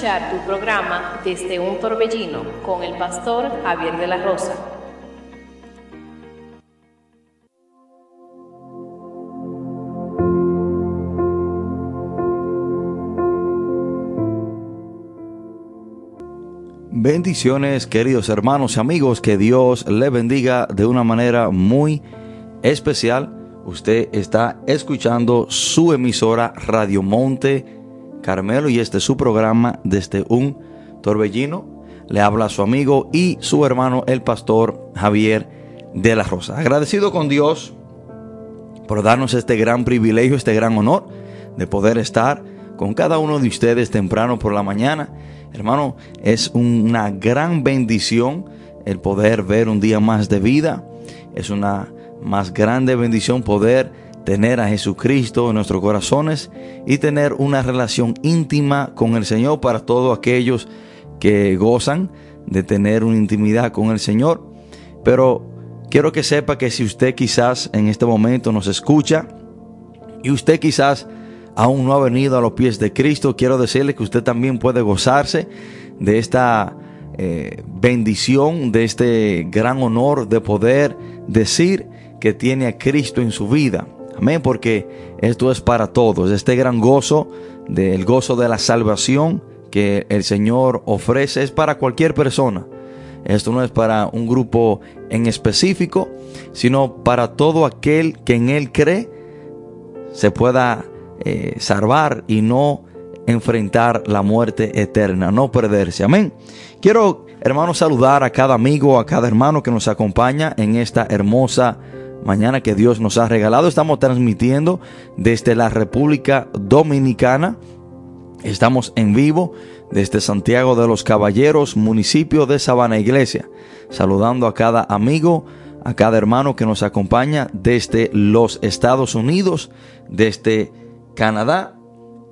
tu programa Desde un Torbellino con el pastor Javier de la Rosa. Bendiciones queridos hermanos y amigos, que Dios le bendiga de una manera muy especial. Usted está escuchando su emisora Radio Monte Carmelo y este es su programa desde un torbellino. Le habla su amigo y su hermano el pastor Javier de la Rosa. Agradecido con Dios por darnos este gran privilegio, este gran honor de poder estar con cada uno de ustedes temprano por la mañana Hermano, es una gran bendición el poder ver un día más de vida. Es una más grande bendición poder tener a Jesucristo en nuestros corazones y tener una relación íntima con el Señor para todos aquellos que gozan de tener una intimidad con el Señor. Pero quiero que sepa que si usted quizás en este momento nos escucha y usted quizás aún no ha venido a los pies de Cristo, quiero decirle que usted también puede gozarse de esta eh, bendición, de este gran honor de poder decir que tiene a Cristo en su vida. Amén, porque esto es para todos, este gran gozo, del gozo de la salvación que el Señor ofrece, es para cualquier persona. Esto no es para un grupo en específico, sino para todo aquel que en Él cree se pueda eh, salvar y no enfrentar la muerte eterna, no perderse. Amén. Quiero, hermanos, saludar a cada amigo, a cada hermano que nos acompaña en esta hermosa mañana que Dios nos ha regalado. Estamos transmitiendo desde la República Dominicana. Estamos en vivo desde Santiago de los Caballeros, municipio de Sabana Iglesia. Saludando a cada amigo, a cada hermano que nos acompaña desde los Estados Unidos, desde Canadá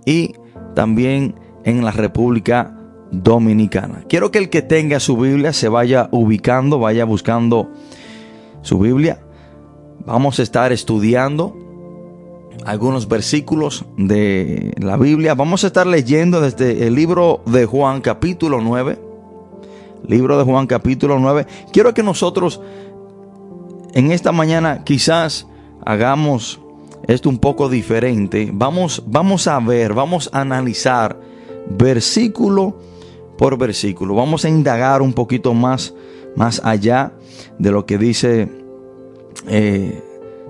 y también en la República Dominicana. Quiero que el que tenga su Biblia se vaya ubicando, vaya buscando su Biblia. Vamos a estar estudiando algunos versículos de la Biblia. Vamos a estar leyendo desde el libro de Juan capítulo 9. Libro de Juan capítulo 9. Quiero que nosotros en esta mañana quizás hagamos esto un poco diferente. Vamos, vamos a ver, vamos a analizar versículo por versículo. Vamos a indagar un poquito más, más allá de lo que dice eh,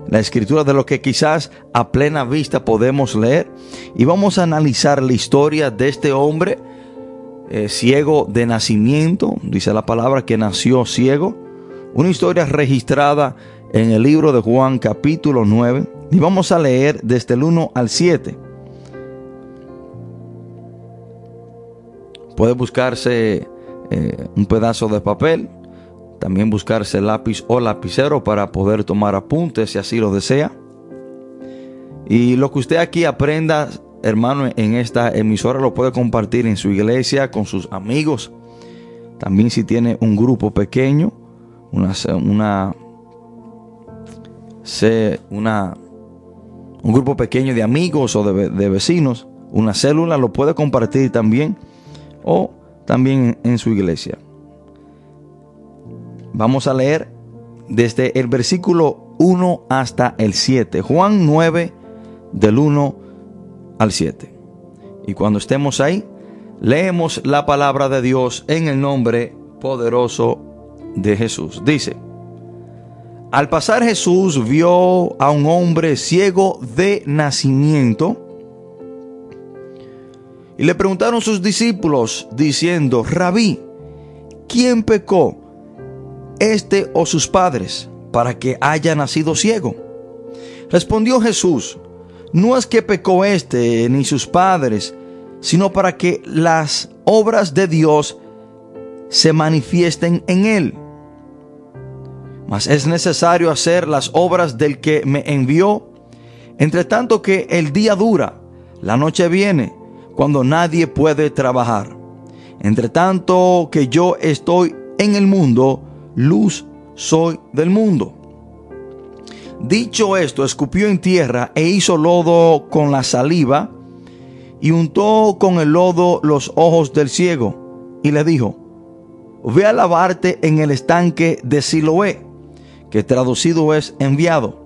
la escritura, de lo que quizás a plena vista podemos leer. Y vamos a analizar la historia de este hombre eh, ciego de nacimiento, dice la palabra que nació ciego. Una historia registrada en el libro de Juan capítulo 9 y vamos a leer desde el 1 al 7. Puede buscarse eh, un pedazo de papel, también buscarse lápiz o lapicero para poder tomar apuntes si así lo desea. Y lo que usted aquí aprenda, hermano, en esta emisora lo puede compartir en su iglesia, con sus amigos. También si tiene un grupo pequeño, una, una, una un grupo pequeño de amigos o de, vecinos, una célula, lo puede compartir también o también en su iglesia. Vamos a leer desde el versículo 1 hasta el 7. Juan 9 del 1 al 7. Y cuando estemos ahí, leemos la palabra de Dios en el nombre poderoso de Jesús. Dice, al pasar Jesús vio a un hombre ciego de nacimiento y le preguntaron sus discípulos diciendo, Rabí, ¿quién pecó, este o sus padres, para que haya nacido ciego? Respondió Jesús, no es que pecó este ni sus padres, sino para que las obras de Dios se manifiesten en él mas es necesario hacer las obras del que me envió. Entre tanto que el día dura, la noche viene, cuando nadie puede trabajar. Entre tanto que yo estoy en el mundo, luz soy del mundo. Dicho esto, escupió en tierra e hizo lodo con la saliva y untó con el lodo los ojos del ciego y le dijo, ve a lavarte en el estanque de Siloé, que traducido es enviado.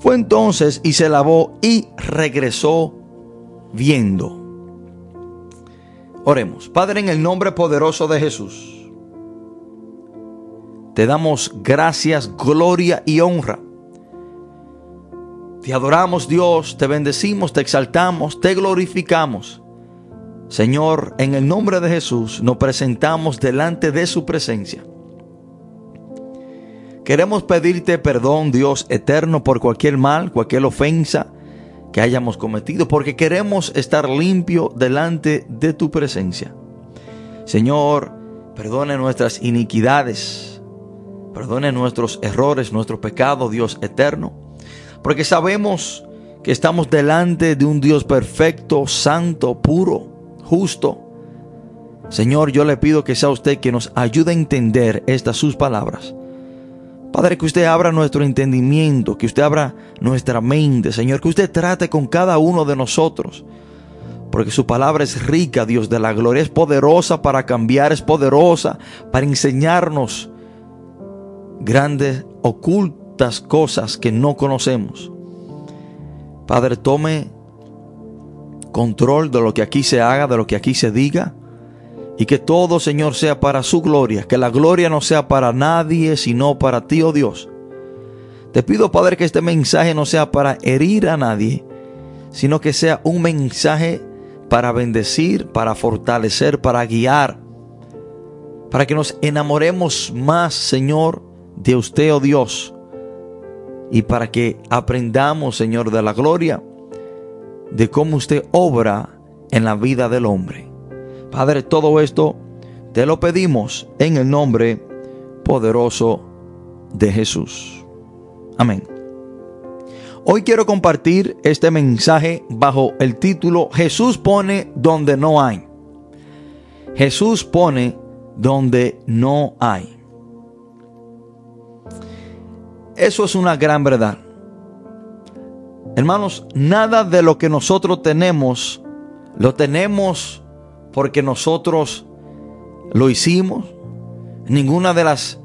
Fue entonces y se lavó y regresó viendo. Oremos, Padre, en el nombre poderoso de Jesús. Te damos gracias, gloria y honra. Te adoramos Dios, te bendecimos, te exaltamos, te glorificamos. Señor, en el nombre de Jesús nos presentamos delante de su presencia. Queremos pedirte perdón, Dios eterno, por cualquier mal, cualquier ofensa que hayamos cometido, porque queremos estar limpio delante de tu presencia. Señor, perdone nuestras iniquidades, perdone nuestros errores, nuestros pecados, Dios eterno, porque sabemos que estamos delante de un Dios perfecto, santo, puro justo. Señor, yo le pido que sea usted quien nos ayude a entender estas sus palabras. Padre, que usted abra nuestro entendimiento, que usted abra nuestra mente, Señor, que usted trate con cada uno de nosotros. Porque su palabra es rica, Dios de la gloria, es poderosa para cambiar, es poderosa para enseñarnos grandes, ocultas cosas que no conocemos. Padre, tome control de lo que aquí se haga, de lo que aquí se diga. Y que todo, Señor, sea para su gloria. Que la gloria no sea para nadie, sino para ti, oh Dios. Te pido, Padre, que este mensaje no sea para herir a nadie, sino que sea un mensaje para bendecir, para fortalecer, para guiar. Para que nos enamoremos más, Señor, de usted, oh Dios. Y para que aprendamos, Señor, de la gloria de cómo usted obra en la vida del hombre. Padre, todo esto te lo pedimos en el nombre poderoso de Jesús. Amén. Hoy quiero compartir este mensaje bajo el título Jesús pone donde no hay. Jesús pone donde no hay. Eso es una gran verdad. Hermanos, nada de lo que nosotros tenemos, lo tenemos porque nosotros lo hicimos. Ninguna de las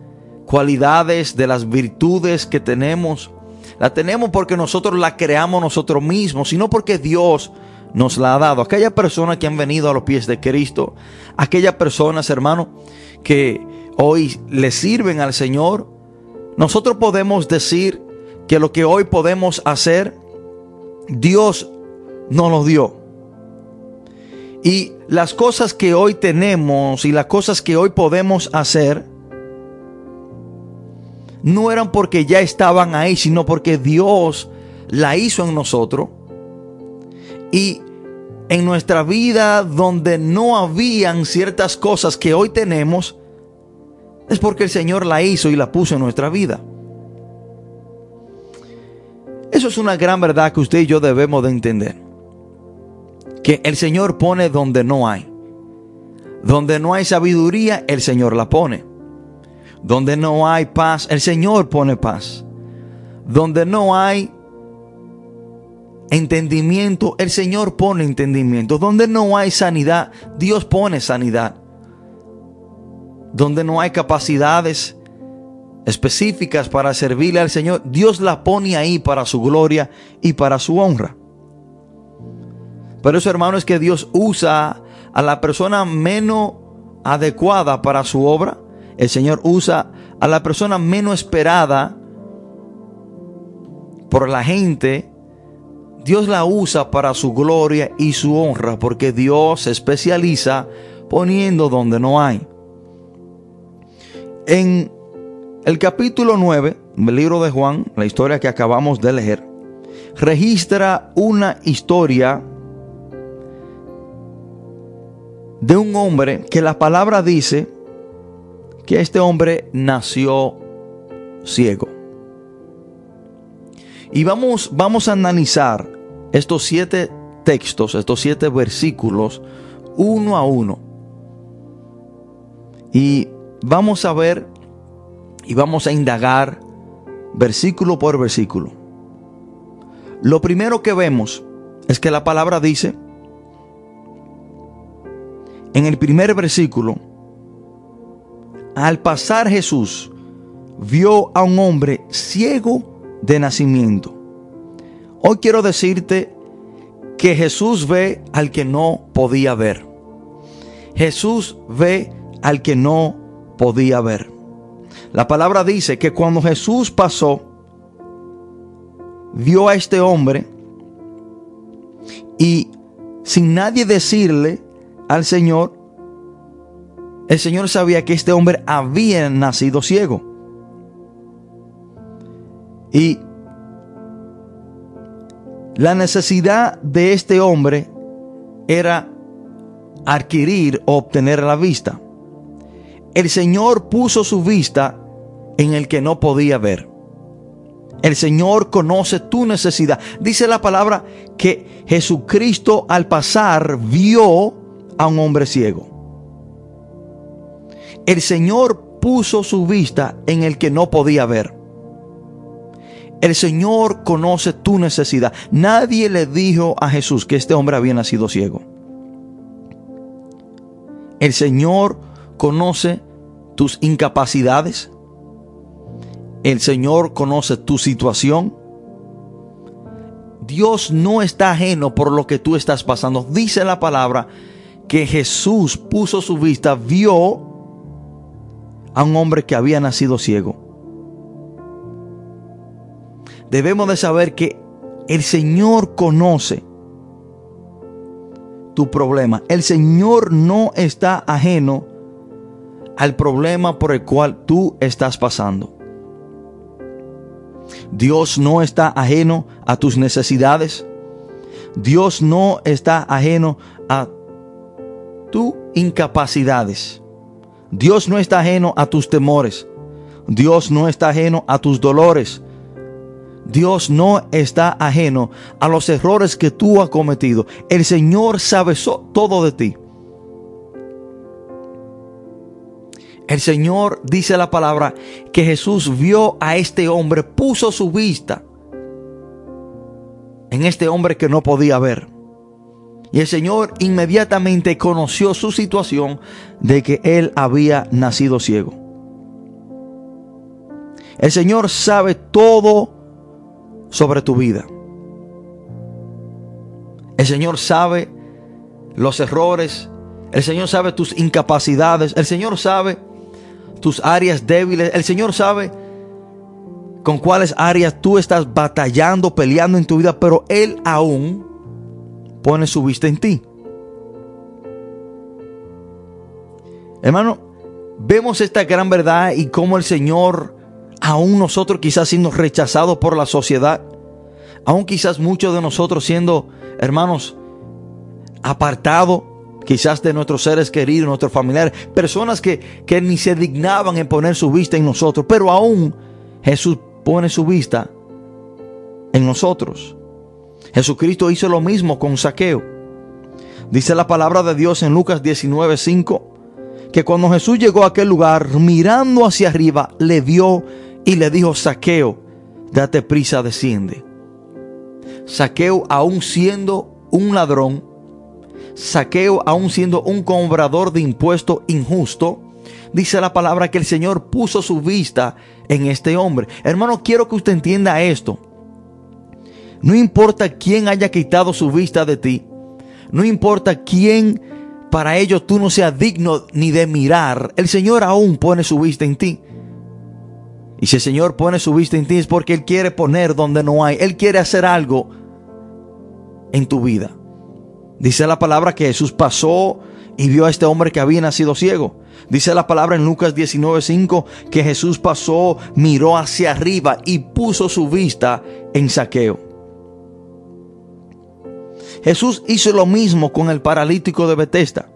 cualidades, de las virtudes que tenemos, la tenemos porque nosotros la creamos nosotros mismos, sino porque Dios nos la ha dado. Aquellas personas que han venido a los pies de Cristo, aquellas personas, hermanos, que hoy le sirven al Señor, nosotros podemos decir que lo que hoy podemos hacer Dios nos lo dio. Y las cosas que hoy tenemos y las cosas que hoy podemos hacer no eran porque ya estaban ahí, sino porque Dios la hizo en nosotros. Y en nuestra vida donde no habían ciertas cosas que hoy tenemos, es porque el Señor la hizo y la puso en nuestra vida. Eso es una gran verdad que usted y yo debemos de entender. Que el Señor pone donde no hay. Donde no hay sabiduría, el Señor la pone. Donde no hay paz, el Señor pone paz. Donde no hay entendimiento, el Señor pone entendimiento. Donde no hay sanidad, Dios pone sanidad. Donde no hay capacidades, específicas para servirle al Señor, Dios la pone ahí para su gloria y para su honra. Pero eso, hermano, es que Dios usa a la persona menos adecuada para su obra. El Señor usa a la persona menos esperada por la gente. Dios la usa para su gloria y su honra, porque Dios se especializa poniendo donde no hay. En el capítulo 9 del libro de Juan, la historia que acabamos de leer, registra una historia de un hombre que la palabra dice que este hombre nació ciego. Y vamos, vamos a analizar estos siete textos, estos siete versículos, uno a uno. Y vamos a ver y vamos a indagar versículo por versículo. Lo primero que vemos es que la palabra dice en el primer versículo, al pasar Jesús, vio a un hombre ciego de nacimiento. Hoy quiero decirte que Jesús ve al que no podía ver. Jesús ve al que no podía ver. La palabra dice que cuando Jesús pasó, vio a este hombre y sin nadie decirle al Señor, el Señor sabía que este hombre había nacido ciego. Y la necesidad de este hombre era adquirir o obtener la vista. El Señor puso su vista en el que no podía ver. El Señor conoce tu necesidad. Dice la palabra que Jesucristo al pasar vio a un hombre ciego. El Señor puso su vista en el que no podía ver. El Señor conoce tu necesidad. Nadie le dijo a Jesús que este hombre había nacido ciego. El Señor conoce tus incapacidades. El Señor conoce tu situación. Dios no está ajeno por lo que tú estás pasando. Dice la palabra que Jesús puso su vista, vio a un hombre que había nacido ciego. Debemos de saber que el Señor conoce tu problema. El Señor no está ajeno al problema por el cual tú estás pasando. Dios no está ajeno a tus necesidades. Dios no está ajeno a tus incapacidades. Dios no está ajeno a tus temores. Dios no está ajeno a tus dolores. Dios no está ajeno a los errores que tú has cometido. El Señor sabe todo de ti. El Señor dice la palabra que Jesús vio a este hombre, puso su vista en este hombre que no podía ver. Y el Señor inmediatamente conoció su situación de que él había nacido ciego. El Señor sabe todo sobre tu vida. El Señor sabe los errores. El Señor sabe tus incapacidades. El Señor sabe tus áreas débiles. El Señor sabe con cuáles áreas tú estás batallando, peleando en tu vida, pero Él aún pone su vista en ti. Hermano, vemos esta gran verdad y cómo el Señor, aún nosotros quizás siendo rechazados por la sociedad, aún quizás muchos de nosotros siendo, hermanos, apartados quizás de nuestros seres queridos, nuestros familiares, personas que, que ni se dignaban en poner su vista en nosotros, pero aún Jesús pone su vista en nosotros. Jesucristo hizo lo mismo con Saqueo. Dice la palabra de Dios en Lucas 19:5 que cuando Jesús llegó a aquel lugar, mirando hacia arriba, le vio y le dijo, Saqueo, date prisa, desciende. Saqueo, aún siendo un ladrón, Saqueo, aún siendo un cobrador de impuesto injusto, dice la palabra que el Señor puso su vista en este hombre. Hermano, quiero que usted entienda esto. No importa quién haya quitado su vista de ti, no importa quién para ello tú no seas digno ni de mirar, el Señor aún pone su vista en ti. Y si el Señor pone su vista en ti es porque Él quiere poner donde no hay. Él quiere hacer algo en tu vida. Dice la palabra que Jesús pasó y vio a este hombre que había nacido ciego. Dice la palabra en Lucas 19:5 que Jesús pasó, miró hacia arriba y puso su vista en saqueo. Jesús hizo lo mismo con el paralítico de Betesda.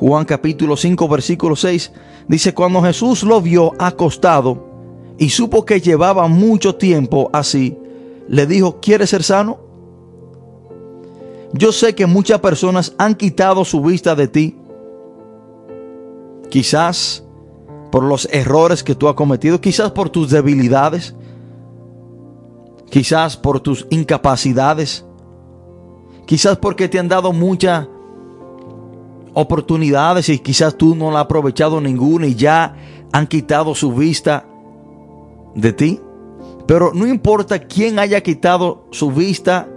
Juan capítulo 5 versículo 6 dice, cuando Jesús lo vio acostado y supo que llevaba mucho tiempo así, le dijo, ¿quieres ser sano? Yo sé que muchas personas han quitado su vista de ti. Quizás por los errores que tú has cometido, quizás por tus debilidades, quizás por tus incapacidades, quizás porque te han dado mucha oportunidades y quizás tú no la has aprovechado ninguna y ya han quitado su vista de ti. Pero no importa quién haya quitado su vista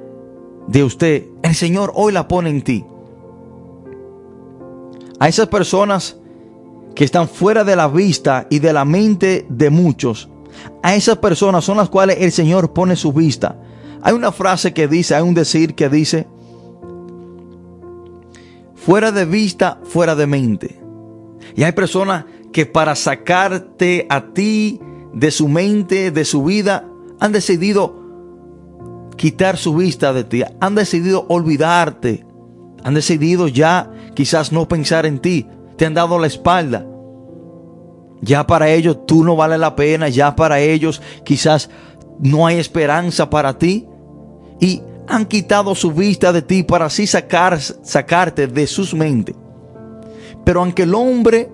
de usted, el Señor hoy la pone en ti. A esas personas que están fuera de la vista y de la mente de muchos, a esas personas son las cuales el Señor pone su vista. Hay una frase que dice, hay un decir que dice, fuera de vista, fuera de mente. Y hay personas que para sacarte a ti de su mente, de su vida, han decidido quitar su vista de ti, han decidido olvidarte, han decidido ya quizás no pensar en ti, te han dado la espalda. Ya para ellos tú no vale la pena, ya para ellos quizás no hay esperanza para ti. Y han quitado su vista de ti para así sacar, sacarte de sus mentes. Pero aunque el hombre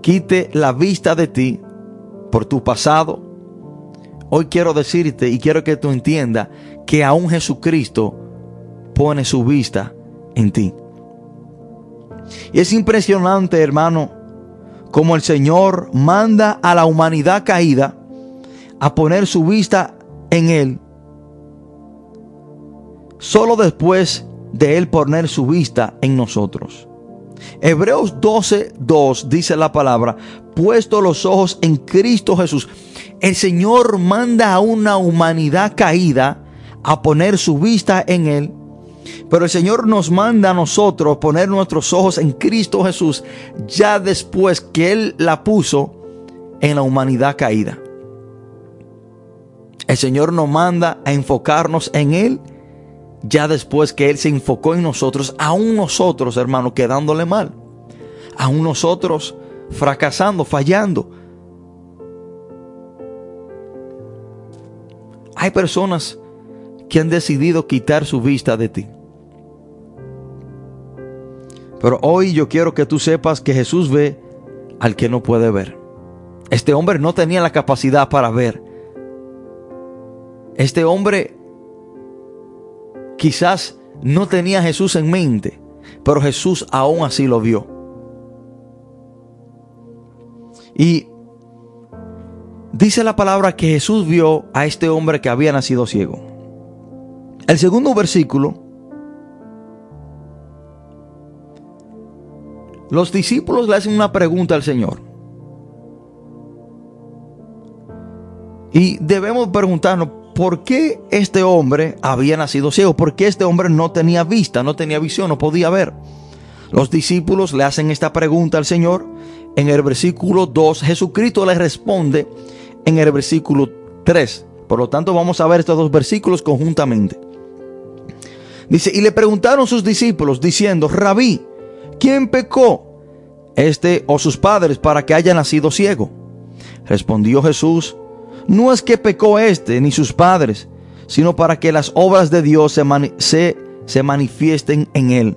quite la vista de ti por tu pasado, hoy quiero decirte y quiero que tú entiendas que aún Jesucristo pone su vista en ti. Y es impresionante, hermano, como el Señor manda a la humanidad caída a poner su vista en Él. Solo después de Él poner su vista en nosotros. Hebreos 12, 2 dice la palabra, puesto los ojos en Cristo Jesús. El Señor manda a una humanidad caída a poner su vista en Él pero el Señor nos manda a nosotros poner nuestros ojos en Cristo Jesús ya después que Él la puso en la humanidad caída. El Señor nos manda a enfocarnos en Él ya después que Él se enfocó en nosotros, aún nosotros, hermanos, quedándole mal. Aún nosotros fracasando, fallando. Hay personas que han decidido quitar su vista de ti. Pero hoy yo quiero que tú sepas que Jesús ve al que no puede ver. Este hombre no tenía la capacidad para ver. Este hombre quizás no tenía a Jesús en mente, pero Jesús aún así lo vio. Y dice la palabra que Jesús vio a este hombre que había nacido ciego. El segundo versículo, los discípulos le hacen una pregunta al Señor. Y debemos preguntarnos, ¿por qué este hombre había nacido ciego? ¿Por qué este hombre no tenía vista, no tenía visión, no podía ver? Los discípulos le hacen esta pregunta al Señor. En el versículo 2, Jesucristo le responde en el versículo 3. Por lo tanto, vamos a ver estos dos versículos conjuntamente. Dice, y le preguntaron sus discípulos diciendo, Rabí, ¿quién pecó? Este o sus padres para que haya nacido ciego. Respondió Jesús, no es que pecó este ni sus padres, sino para que las obras de Dios se, se, se manifiesten en él.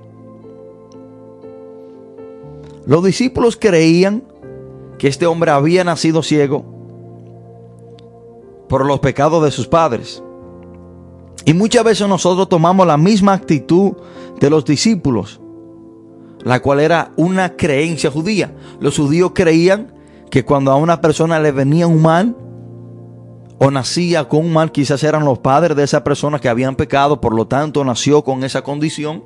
Los discípulos creían que este hombre había nacido ciego por los pecados de sus padres. Y muchas veces nosotros tomamos la misma actitud de los discípulos, la cual era una creencia judía. Los judíos creían que cuando a una persona le venía un mal o nacía con un mal, quizás eran los padres de esa persona que habían pecado, por lo tanto nació con esa condición.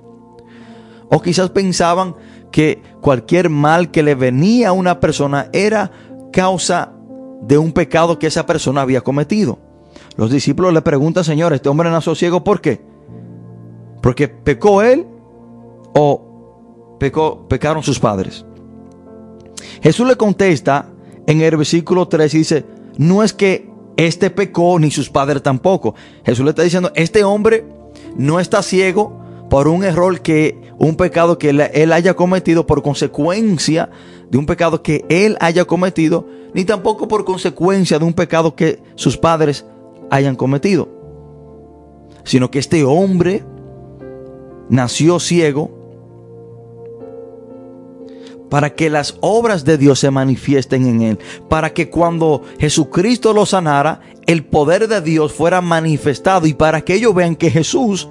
O quizás pensaban que cualquier mal que le venía a una persona era causa de un pecado que esa persona había cometido. Los discípulos le preguntan, Señor, ¿este hombre nació ciego por qué? ¿Porque pecó él o pecó, pecaron sus padres? Jesús le contesta en el versículo 3 y dice, no es que este pecó ni sus padres tampoco. Jesús le está diciendo, este hombre no está ciego por un error que, un pecado que él haya cometido por consecuencia de un pecado que él haya cometido, ni tampoco por consecuencia de un pecado que sus padres hayan cometido, sino que este hombre nació ciego para que las obras de Dios se manifiesten en él, para que cuando Jesucristo lo sanara, el poder de Dios fuera manifestado y para que ellos vean que Jesús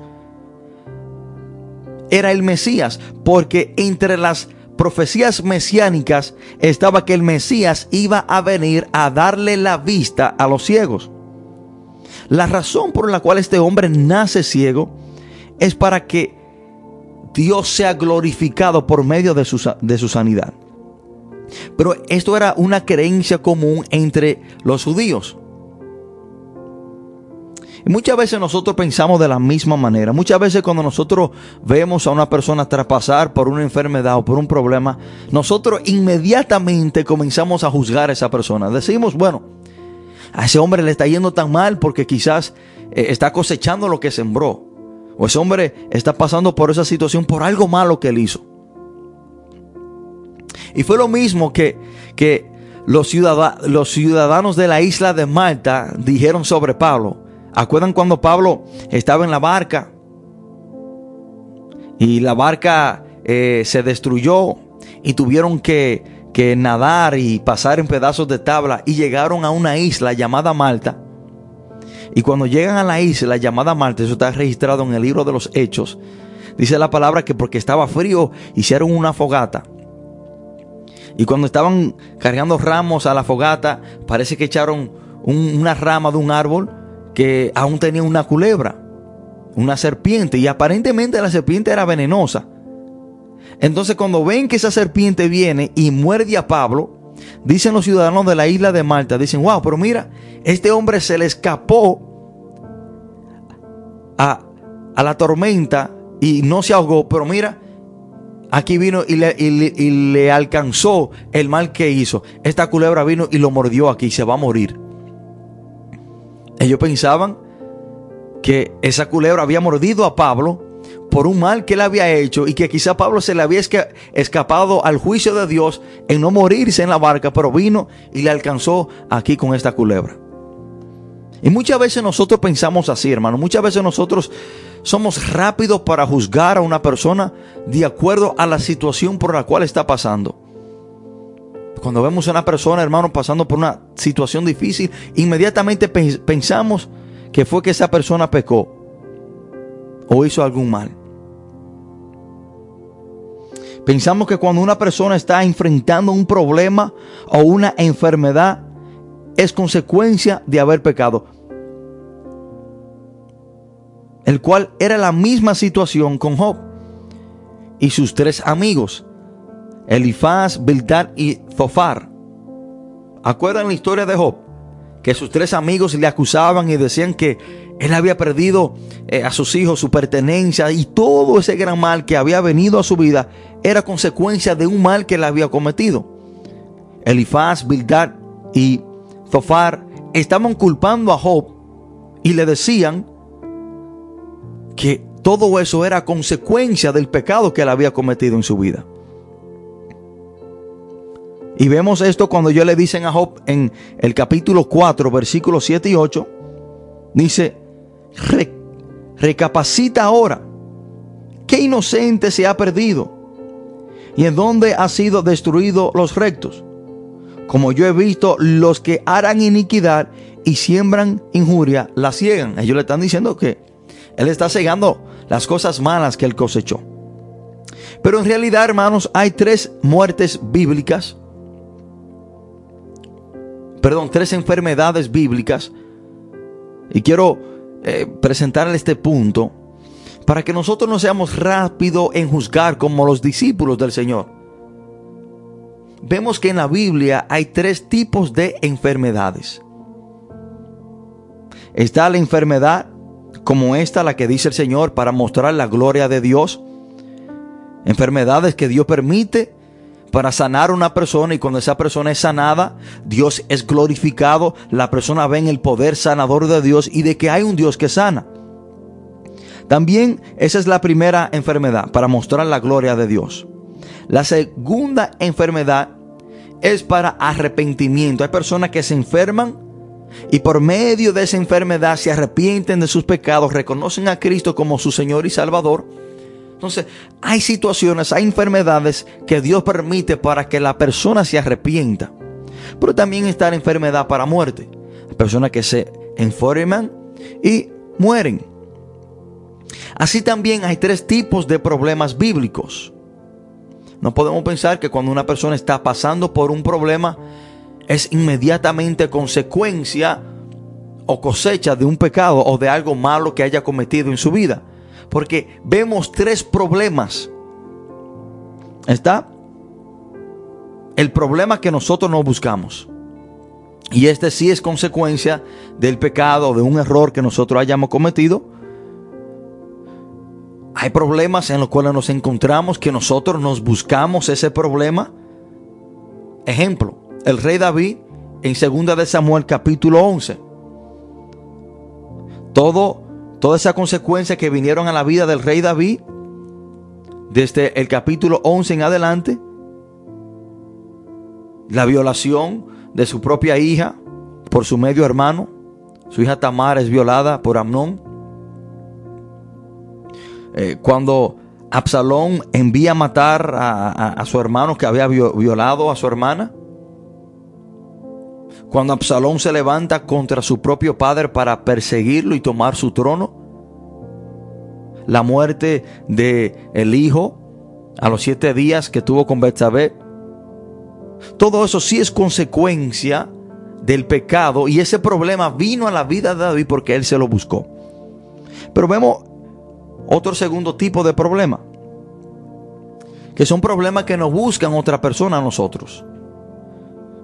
era el Mesías, porque entre las profecías mesiánicas estaba que el Mesías iba a venir a darle la vista a los ciegos. La razón por la cual este hombre nace ciego es para que Dios sea glorificado por medio de su, de su sanidad. Pero esto era una creencia común entre los judíos. Muchas veces nosotros pensamos de la misma manera. Muchas veces cuando nosotros vemos a una persona traspasar por una enfermedad o por un problema, nosotros inmediatamente comenzamos a juzgar a esa persona. Decimos, bueno, a ese hombre le está yendo tan mal porque quizás eh, está cosechando lo que sembró. O ese hombre está pasando por esa situación por algo malo que él hizo. Y fue lo mismo que, que los ciudadanos de la isla de Malta dijeron sobre Pablo. ¿Acuerdan cuando Pablo estaba en la barca? Y la barca eh, se destruyó y tuvieron que, que nadar y pasar en pedazos de tabla y llegaron a una isla llamada Malta. Y cuando llegan a la isla llamada Malta, eso está registrado en el libro de los Hechos, dice la palabra que porque estaba frío hicieron una fogata. Y cuando estaban cargando ramos a la fogata, parece que echaron una rama de un árbol que aún tenía una culebra, una serpiente, y aparentemente la serpiente era venenosa. Entonces cuando ven que esa serpiente viene y muerde a Pablo, dicen los ciudadanos de la isla de Malta, dicen, wow, pero mira, este hombre se le escapó a, a la tormenta y no se ahogó, pero mira, aquí vino y le, y le, alcanzó el mal que hizo. Esta culebra vino y lo mordió aquí y se va a morir. Ellos pensaban que esa culebra había mordido a Pablo por un mal que él había hecho y que quizá Pablo se le había escapado al juicio de Dios en no morirse en la barca, pero vino y le alcanzó aquí con esta culebra. Y muchas veces nosotros pensamos así, hermano. Muchas veces nosotros somos rápidos para juzgar a una persona de acuerdo a la situación por la cual está pasando. Cuando vemos a una persona, hermano, pasando por una situación difícil, inmediatamente pensamos que fue que esa persona pecó o hizo algún mal. Pensamos que cuando una persona está enfrentando un problema o una enfermedad, es consecuencia de haber pecado. El cual era la misma situación con Job y sus tres amigos. Elifaz, Bildad y Zofar. ¿Acuerdan la historia de Job? Que sus tres amigos le acusaban y decían que él había perdido eh, a sus hijos, su pertenencia y todo ese gran mal que había venido a su vida era consecuencia de un mal que él había cometido. Elifaz, Bildad y Zofar estaban culpando a Job y le decían que todo eso era consecuencia del pecado que él había cometido en su vida. Y vemos esto cuando yo le dicen a Job en el capítulo 4, versículos 7 y 8. Dice, recapacita ahora. ¿Qué inocente se ha perdido? ¿Y en dónde ha sido destruido los rectos? Como yo he visto, los que harán iniquidad y siembran injuria, la ciegan. Ellos le están diciendo que él está cegando las cosas malas que él cosechó. Pero en realidad, hermanos, hay tres muertes bíblicas perdón, tres enfermedades bíblicas. Y quiero eh, presentarle este punto para que nosotros no seamos rápidos en juzgar como los discípulos del Señor. Vemos que en la Biblia hay tres tipos de enfermedades. Está la enfermedad como esta, la que dice el Señor, para mostrar la gloria de Dios. Enfermedades que Dios permite para sanar a una persona y cuando esa persona es sanada, Dios es glorificado, la persona ve en el poder sanador de Dios y de que hay un Dios que sana. También esa es la primera enfermedad, para mostrar la gloria de Dios. La segunda enfermedad es para arrepentimiento. Hay personas que se enferman y por medio de esa enfermedad se arrepienten de sus pecados, reconocen a Cristo como su Señor y Salvador entonces, hay situaciones, hay enfermedades que Dios permite para que la persona se arrepienta. Pero también está la enfermedad para muerte. Personas que se enferman y mueren. Así también hay tres tipos de problemas bíblicos. No podemos pensar que cuando una persona está pasando por un problema es inmediatamente consecuencia o cosecha de un pecado o de algo malo que haya cometido en su vida. Porque vemos tres problemas. Está el problema que nosotros no buscamos. Y este sí es consecuencia del pecado, de un error que nosotros hayamos cometido. Hay problemas en los cuales nos encontramos que nosotros nos buscamos ese problema. Ejemplo, el rey David en 2 de Samuel capítulo 11. Todo, toda esa consecuencia que vinieron a la vida del rey David, desde el capítulo 11 en adelante, la violación de su propia hija por su medio hermano, su hija Tamar es violada por Amnón. Eh, cuando Absalón envía a matar a, su hermano que había violado a su hermana. Cuando Absalón se levanta contra su propio padre para perseguirlo y tomar su trono. La muerte de el hijo a los siete días que tuvo con Betsabé. Todo eso sí es consecuencia del pecado y ese problema vino a la vida de David porque él se lo buscó. Pero vemos otro segundo tipo de problema, que son problemas que nos buscan otra persona a nosotros.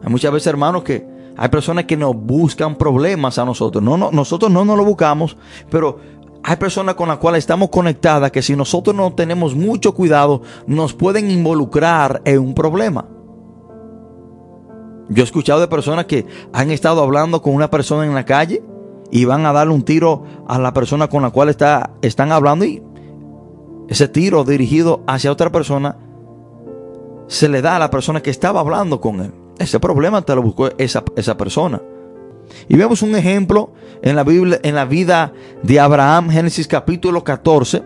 Hay muchas veces, hermanos, que hay personas que nos buscan problemas a nosotros. No, no, nosotros no nos lo buscamos, pero hay personas con las cuales estamos conectadas que si nosotros no tenemos mucho cuidado, nos pueden involucrar en un problema. Yo he escuchado de personas que han estado hablando con una persona en la calle y van a darle un tiro a la persona con la cual está, están hablando y ese tiro dirigido hacia otra persona se le da a la persona que estaba hablando con él. Ese problema te lo buscó esa, esa persona. Y vemos un ejemplo en la Biblia, en la vida de Abraham, Génesis capítulo 14,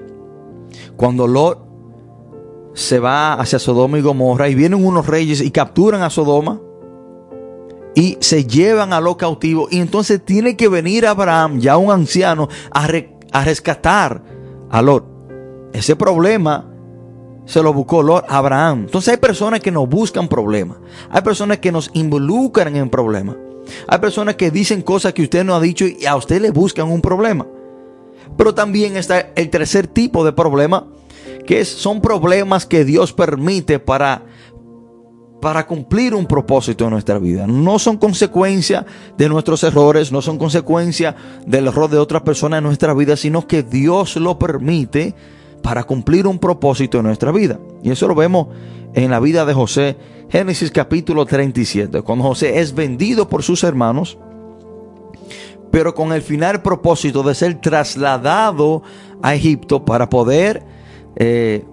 cuando Lot se va hacia Sodoma y Gomorra y vienen unos reyes y capturan a Sodoma y se llevan a los cautivos. Y entonces tiene que venir Abraham, ya un anciano, a, rescatar a Lot. Ese problema se lo buscó Lot Abraham. Entonces hay personas que nos buscan problemas. Hay personas que nos involucran en problemas. Hay personas que dicen cosas que usted no ha dicho y a usted le buscan un problema. Pero también está el tercer tipo de problema, que son problemas que Dios permite para para cumplir un propósito en nuestra vida. No son consecuencia de nuestros errores, no son consecuencia del error de otra persona en nuestra vida, sino que Dios lo permite para cumplir un propósito en nuestra vida. Y eso lo vemos en la vida de José, Génesis capítulo 37, cuando José es vendido por sus hermanos, pero con el final propósito de ser trasladado a Egipto para poder, eh,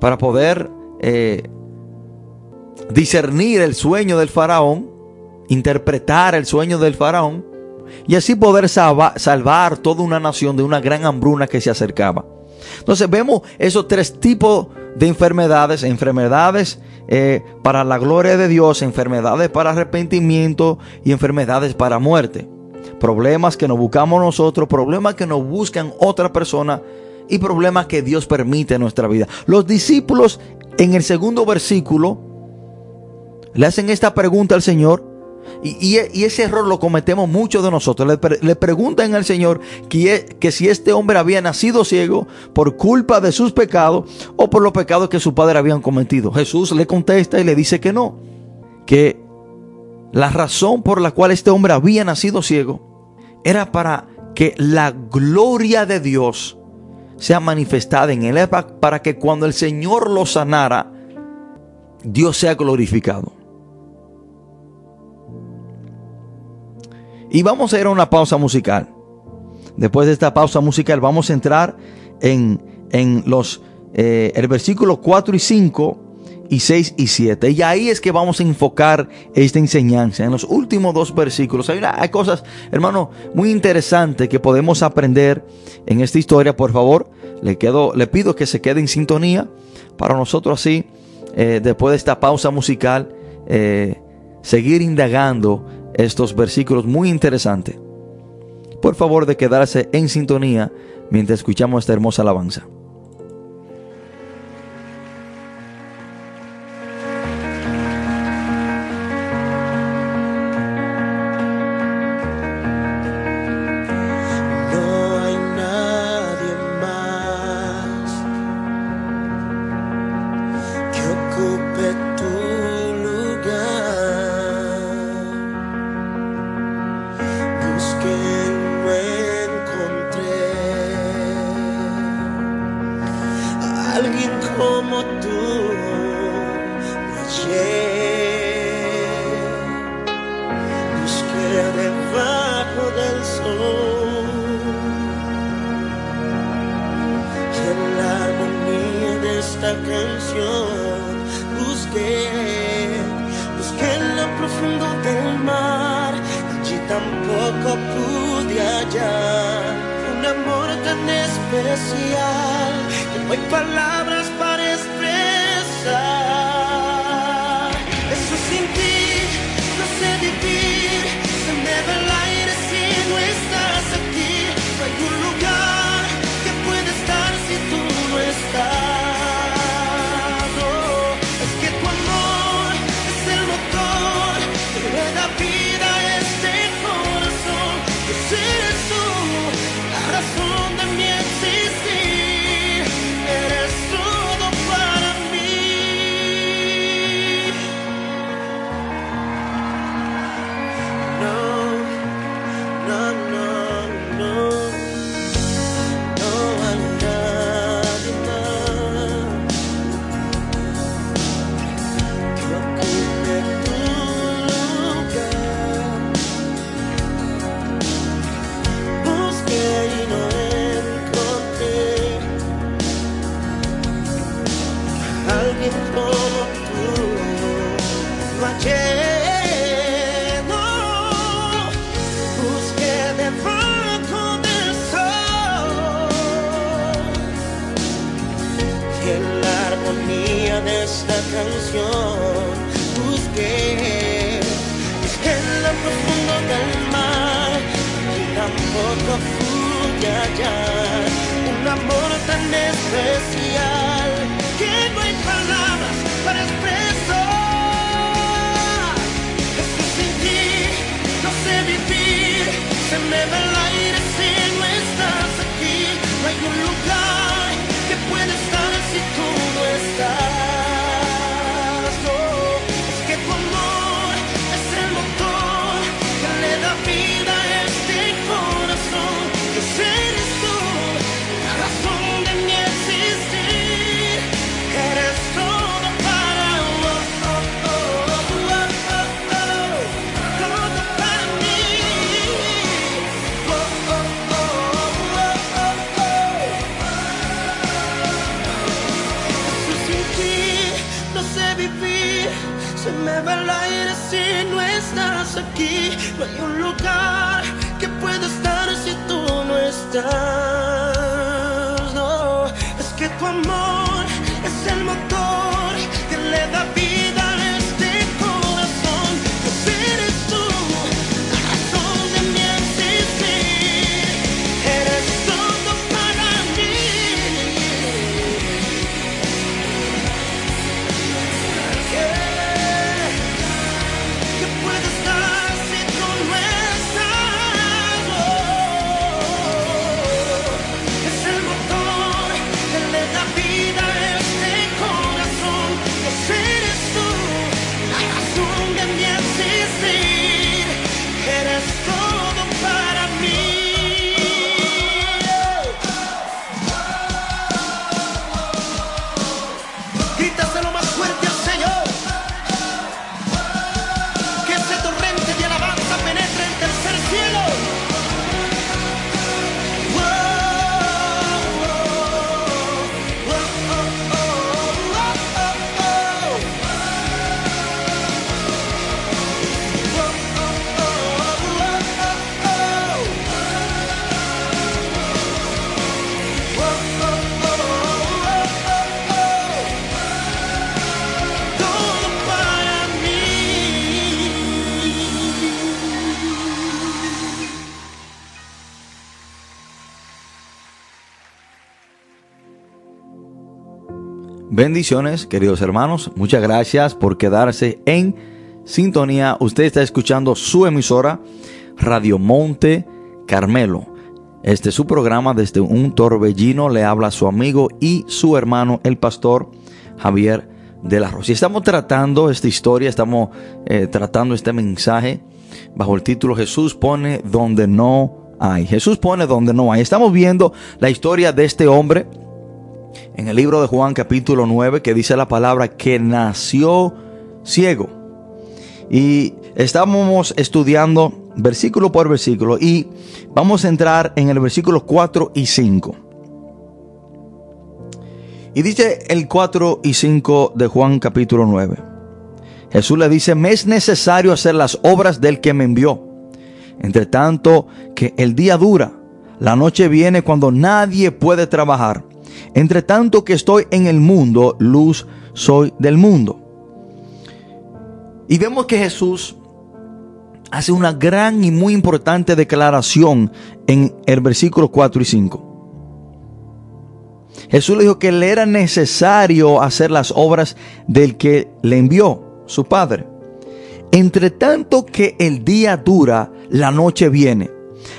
para poder eh, discernir el sueño del faraón, interpretar el sueño del faraón y así poder salvar toda una nación de una gran hambruna que se acercaba. Entonces vemos esos tres tipos de enfermedades, enfermedades eh, para la gloria de Dios, enfermedades para arrepentimiento y enfermedades para muerte. Problemas que nos buscamos nosotros, problemas que nos buscan otra persona y problemas que Dios permite en nuestra vida. Los discípulos en el segundo versículo le hacen esta pregunta al Señor y, ese error lo cometemos muchos de nosotros. Le, preguntan al Señor que, que, si este hombre había nacido ciego por culpa de sus pecados o por los pecados que su padre habían cometido. Jesús le contesta y le dice que no, que la razón por la cual este hombre había nacido ciego era para que la gloria de Dios sea manifestada en él, para que cuando el Señor lo sanara, Dios sea glorificado. Y vamos a ir a una pausa musical. Después de esta pausa musical vamos a entrar en, en los, eh, el versículo 4 y 5 y 6 y 7. Y ahí es que vamos a enfocar esta enseñanza. En los últimos dos versículos hay, hay cosas, hermano, muy interesantes que podemos aprender en esta historia. Por favor, le, quedo, le pido que se quede en sintonía para nosotros así, eh, después de esta pausa musical, eh, seguir indagando estos versículos muy interesantes. por favor de quedarse en sintonía mientras escuchamos esta hermosa alabanza. Bendiciones, queridos hermanos. Muchas gracias por quedarse en sintonía. Usted está escuchando su emisora Radio Monte Carmelo. Este es su programa desde un torbellino. Le habla su amigo y su hermano, el pastor Javier de la Rosa. Y estamos tratando esta historia, estamos eh, tratando este mensaje bajo el título Jesús pone donde no hay. Jesús pone donde no hay. Estamos viendo la historia de este hombre en el libro de Juan capítulo 9 que dice la palabra que nació ciego. Y estamos estudiando versículo por versículo y vamos a entrar en el versículo 4 y 5. Y dice el 4 y 5 de Juan capítulo 9. Jesús le dice, me es necesario hacer las obras del que me envió. Entre tanto que el día dura, la noche viene cuando nadie puede trabajar. Entre tanto que estoy en el mundo, luz soy del mundo. Y vemos que Jesús hace una gran y muy importante declaración en el versículo 4 y 5. Jesús le dijo que le era necesario hacer las obras del que le envió, su Padre. Entre tanto que el día dura, la noche viene.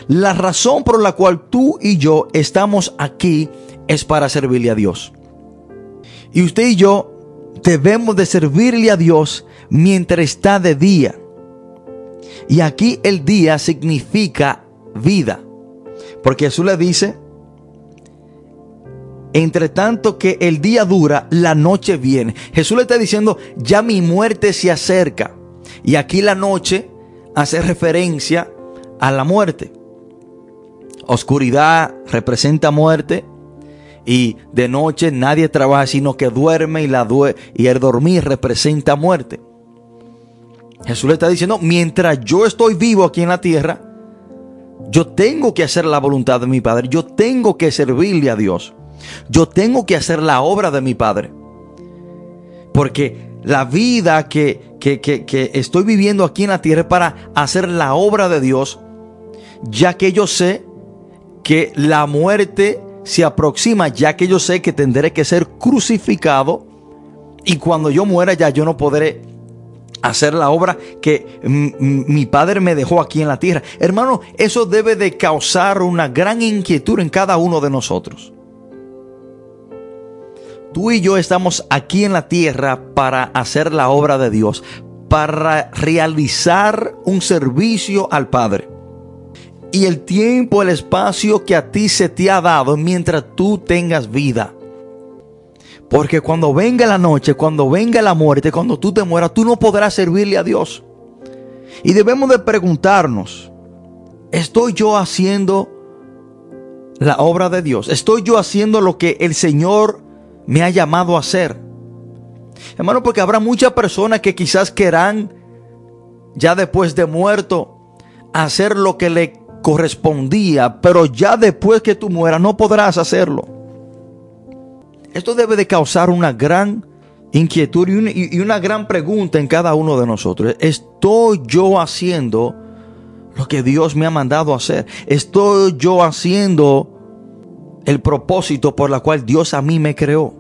La razón por la cual tú y yo estamos aquí es para servirle a Dios. Y usted y yo debemos de servirle a Dios mientras está de día. Y aquí el día significa vida. Porque Jesús le dice, entre tanto que el día dura, la noche viene. Jesús le está diciendo, ya mi muerte se acerca. Y aquí la noche hace referencia a la muerte. Oscuridad representa muerte, y de noche nadie trabaja sino que duerme y, la y el dormir representa muerte. Jesús le está diciendo, mientras yo estoy vivo aquí en la tierra, yo tengo que hacer la voluntad de mi Padre, yo tengo que servirle a Dios, yo tengo que hacer la obra de mi Padre. Porque la vida que, que, que, que estoy viviendo aquí en la tierra es para hacer la obra de Dios, ya que yo sé que la muerte se aproxima, ya que yo sé que tendré que ser crucificado y cuando yo muera ya yo no podré hacer la obra que mi padre me dejó aquí en la tierra. Hermano, eso debe de causar una gran inquietud en cada uno de nosotros. Tú y yo estamos aquí en la tierra para hacer la obra de Dios, para realizar un servicio al Padre y el tiempo, el espacio que a ti se te ha dado mientras tú tengas vida. Porque cuando venga la noche, cuando venga la muerte, cuando tú te mueras, tú no podrás servirle a Dios. Y debemos de preguntarnos, ¿estoy yo haciendo la obra de Dios? ¿Estoy yo haciendo lo que el Señor me ha llamado a hacer? Hermano, porque habrá muchas personas que quizás querrán, ya después de muerto, hacer lo que le correspondía, pero ya después que tú mueras no podrás hacerlo. Esto debe de causar una gran inquietud y una, gran pregunta en cada uno de nosotros. ¿Estoy yo haciendo lo que Dios me ha mandado hacer? ¿Estoy yo haciendo el propósito por la cual Dios a mí me creó?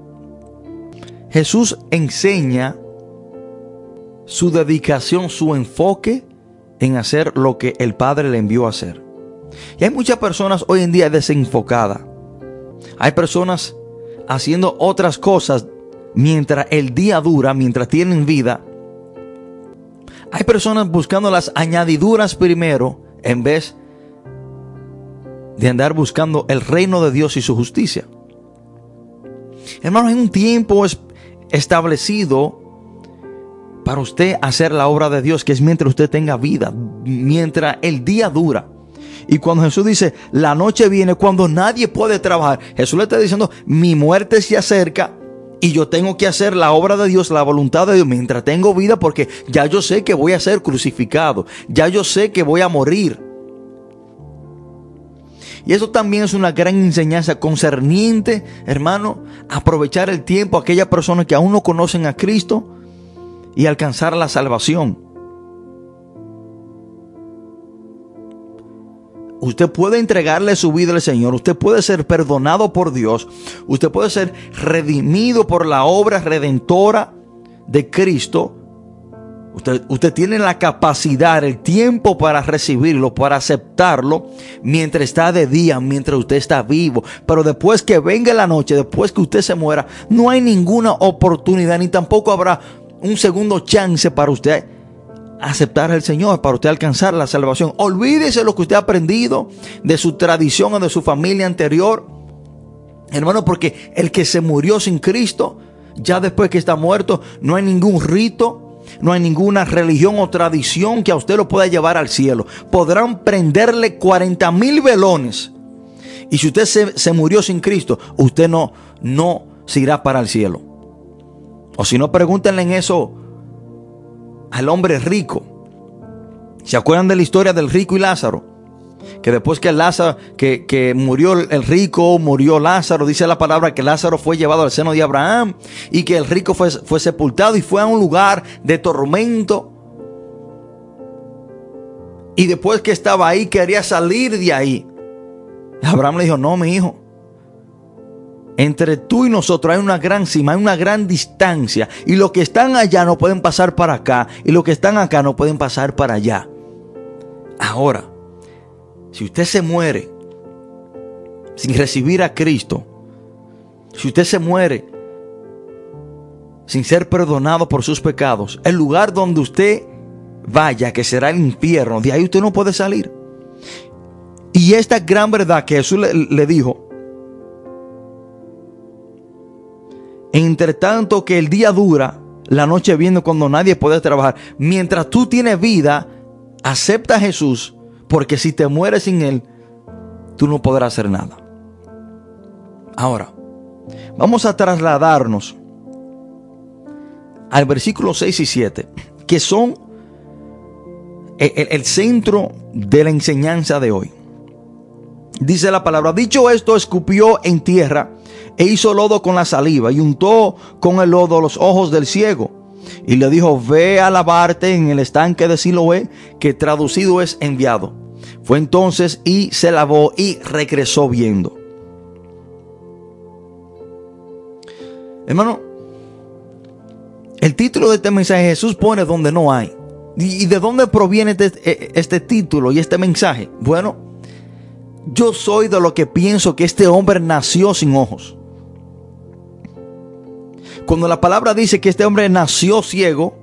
Jesús enseña su dedicación, su enfoque en hacer lo que el Padre le envió a hacer. Y hay muchas personas hoy en día desenfocadas. Hay personas haciendo otras cosas mientras el día dura, mientras tienen vida. Hay personas buscando las añadiduras primero en vez de andar buscando el reino de Dios y su justicia. Hermano, hay un tiempo establecido para usted hacer la obra de Dios, que es mientras usted tenga vida, mientras el día dura. Y cuando Jesús dice, la noche viene cuando nadie puede trabajar, Jesús le está diciendo, mi muerte se acerca y yo tengo que hacer la obra de Dios, la voluntad de Dios mientras tengo vida porque ya yo sé que voy a ser crucificado, ya yo sé que voy a morir. Y eso también es una gran enseñanza concerniente, hermano, aprovechar el tiempo a aquellas personas que aún no conocen a Cristo y alcanzar la salvación. Usted puede entregarle su vida al Señor, usted puede ser perdonado por Dios, usted puede ser redimido por la obra redentora de Cristo. Usted, tiene la capacidad, el tiempo para recibirlo, para aceptarlo, mientras está de día, mientras usted está vivo. Pero después que venga la noche, después que usted se muera, no hay ninguna oportunidad, ni tampoco habrá un segundo chance para usted aceptar al Señor, para usted alcanzar la salvación. Olvídese lo que usted ha aprendido de su tradición o de su familia anterior. Hermano, porque el que se murió sin Cristo, ya después que está muerto, no hay ningún rito, no hay ninguna religión o tradición que a usted lo pueda llevar al cielo. Podrán prenderle 40 mil velones. Y si usted se, se, murió sin Cristo, usted no, no se irá para el cielo. O si no, pregúntenle en eso al hombre rico. ¿Se acuerdan de la historia del rico y Lázaro? Que después que Lázaro, que, que, murió el rico, murió Lázaro, dice la palabra que Lázaro fue llevado al seno de Abraham y que el rico fue, fue sepultado y fue a un lugar de tormento. Y después que estaba ahí, quería salir de ahí. Abraham le dijo, no, mi hijo, entre tú y nosotros hay una gran cima, hay una gran distancia. Y los que están allá no pueden pasar para acá. Y los que están acá no pueden pasar para allá. Ahora, si usted se muere sin recibir a Cristo, si usted se muere sin ser perdonado por sus pecados, el lugar donde usted vaya, que será el infierno, de ahí usted no puede salir. Y esta gran verdad que Jesús le, le dijo, Entre tanto que el día dura, la noche viene cuando nadie puede trabajar. Mientras tú tienes vida, acepta a Jesús, porque si te mueres sin Él, tú no podrás hacer nada. Ahora, vamos a trasladarnos al versículo 6 y 7, que son el, el centro de la enseñanza de hoy. Dice la palabra, dicho esto, escupió en tierra e hizo lodo con la saliva y untó con el lodo los ojos del ciego. Y le dijo, ve a lavarte en el estanque de Siloé, que traducido es enviado. Fue entonces y se lavó y regresó viendo. Hermano, el título de este mensaje Jesús pone donde no hay. ¿Y de dónde proviene este, este título y este mensaje? Bueno, yo soy de lo que pienso que este hombre nació sin ojos. Cuando la palabra dice que este hombre nació ciego,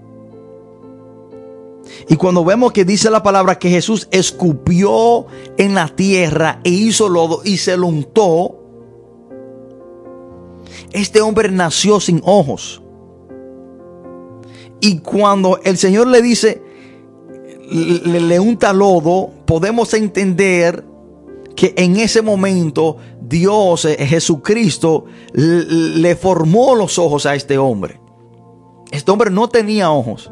y cuando vemos que dice la palabra que Jesús escupió en la tierra e hizo lodo y se lo untó, este hombre nació sin ojos. Y cuando el Señor le dice, le, le unta lodo, podemos entender que en ese momento Dios, eh, Jesucristo, le formó los ojos a este hombre. Este hombre no tenía ojos.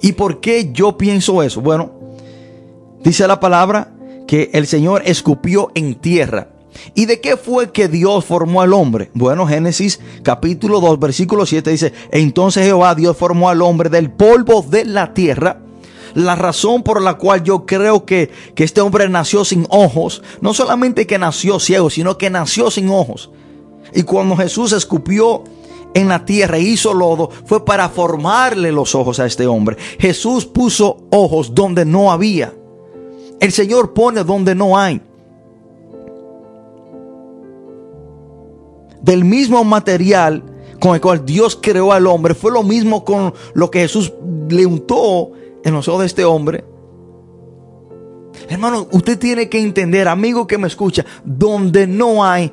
¿Y por qué yo pienso eso? Bueno, dice la palabra que el Señor escupió en tierra. ¿Y de qué fue que Dios formó al hombre? Bueno, Génesis capítulo 2, versículo 7 dice, entonces Jehová Dios formó al hombre del polvo de la tierra la razón por la cual yo creo que, que este hombre nació sin ojos, no solamente que nació ciego, sino que nació sin ojos. Y cuando Jesús escupió en la tierra e hizo lodo, fue para formarle los ojos a este hombre. Jesús puso ojos donde no había. El Señor pone donde no hay. Del mismo material con el cual Dios creó al hombre, fue lo mismo con lo que Jesús le untó en los ojos de este hombre. Hermano, usted tiene que entender, amigo que me escucha, donde no hay,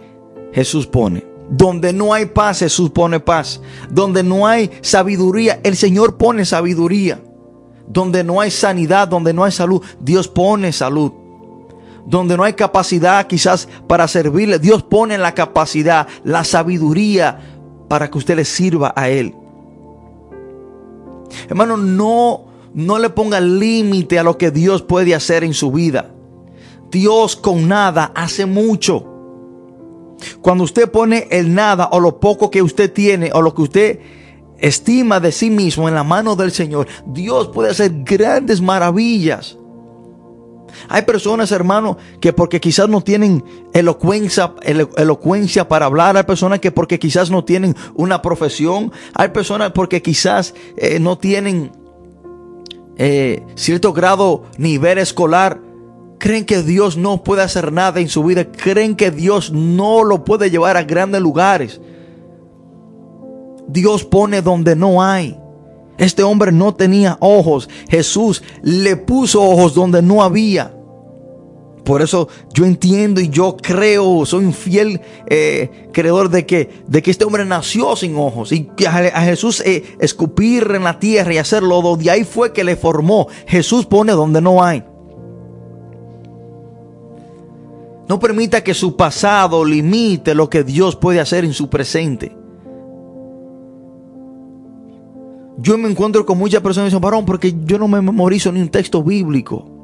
Jesús pone. Donde no hay paz, Jesús pone paz. Donde no hay sabiduría, el Señor pone sabiduría. Donde no hay sanidad, donde no hay salud, Dios pone salud. Donde no hay capacidad quizás para servirle, Dios pone la capacidad, la sabiduría para que usted le sirva a Él. Hermano, no no le ponga límite a lo que Dios puede hacer en su vida. Dios con nada hace mucho. Cuando usted pone el nada o lo poco que usted tiene o lo que usted estima de sí mismo en la mano del Señor, Dios puede hacer grandes maravillas. Hay personas, hermano, que porque quizás no tienen elocuencia, elocuencia para hablar. Hay personas que porque quizás no tienen una profesión. Hay personas porque quizás eh, no tienen eh, cierto grado, nivel escolar. Creen que Dios no puede hacer nada en su vida. Creen que Dios no lo puede llevar a grandes lugares. Dios pone donde no hay. Este hombre no tenía ojos. Jesús le puso ojos donde no había. Por eso yo entiendo y yo creo, soy un fiel eh, creedor de que, de que este hombre nació sin ojos y que a, Jesús eh, escupir en la tierra y hacerlo, de ahí fue que le formó. Jesús pone donde no hay. No permita que su pasado limite lo que Dios puede hacer en su presente. Yo me encuentro con muchas personas que dicen, varón, porque yo no me memorizo ni un texto bíblico.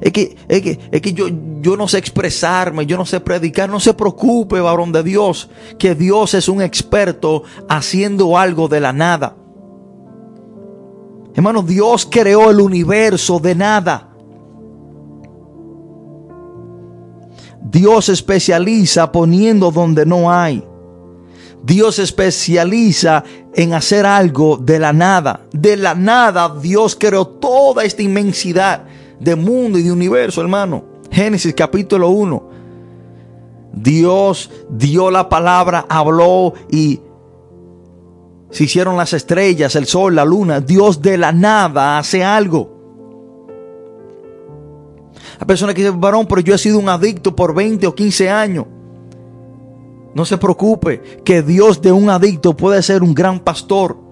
Es que, es que, es que yo, yo no sé expresarme, yo no sé predicar. No se preocupe, varón de Dios, que Dios es un experto haciendo algo de la nada. Hermano, Dios creó el universo de nada. Dios especializa poniendo donde no hay. Dios especializa en hacer algo de la nada. De la nada Dios creó toda esta inmensidad de mundo y de universo, hermano. Génesis capítulo 1. Dios dio la palabra, habló y se hicieron las estrellas, el sol, la luna. Dios de la nada hace algo. La persona que dice, varón, pero yo he sido un adicto por 20 o 15 años. No se preocupe, que Dios de un adicto puede ser un gran pastor.